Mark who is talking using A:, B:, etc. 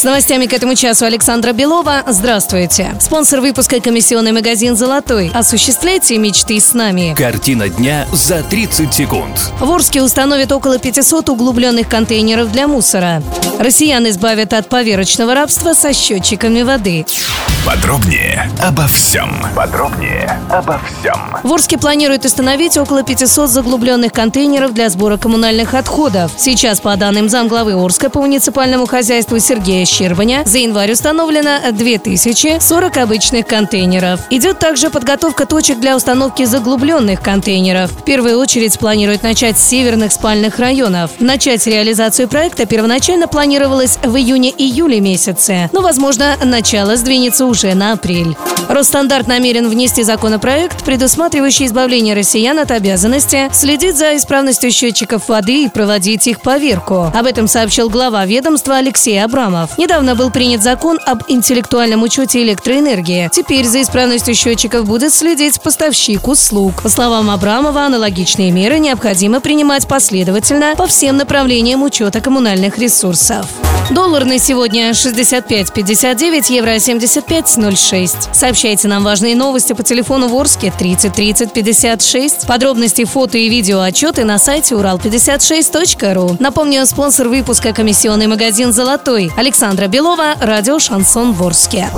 A: С новостями к этому часу Александра Белова. Здравствуйте. Спонсор выпуска комиссионный магазин «Золотой». Осуществляйте мечты с нами.
B: Картина дня за 30 секунд.
A: В Орске установят около 500 углубленных контейнеров для мусора. Россиян избавят от поверочного рабства со счетчиками воды.
C: Подробнее обо всем. Подробнее обо всем.
A: В Орске планируют установить около 500 заглубленных контейнеров для сбора коммунальных отходов. Сейчас, по данным замглавы Орска по муниципальному хозяйству Сергея Щербаня, за январь установлено 2040 обычных контейнеров. Идет также подготовка точек для установки заглубленных контейнеров. В первую очередь планируют начать с северных спальных районов. Начать реализацию проекта первоначально планировалось в июне-июле месяце, но, возможно, начало сдвинется уже на апрель. Росстандарт намерен внести законопроект, предусматривающий избавление россиян от обязанности следить за исправностью счетчиков воды и проводить их поверку. Об этом сообщил глава ведомства Алексей Абрамов. Недавно был принят закон об интеллектуальном учете электроэнергии. Теперь за исправностью счетчиков будет следить поставщик услуг. По словам Абрамова, аналогичные меры необходимо принимать последовательно по всем направлениям учета коммунальных ресурсов. Доллар на сегодня 65.59, евро 75.06. Сообщайте нам важные новости по телефону Ворске 30 30 56. Подробности, фото и видео отчеты на сайте урал56.ру. Напомню, спонсор выпуска комиссионный магазин «Золотой». Александра Белова, радио «Шансон Ворске».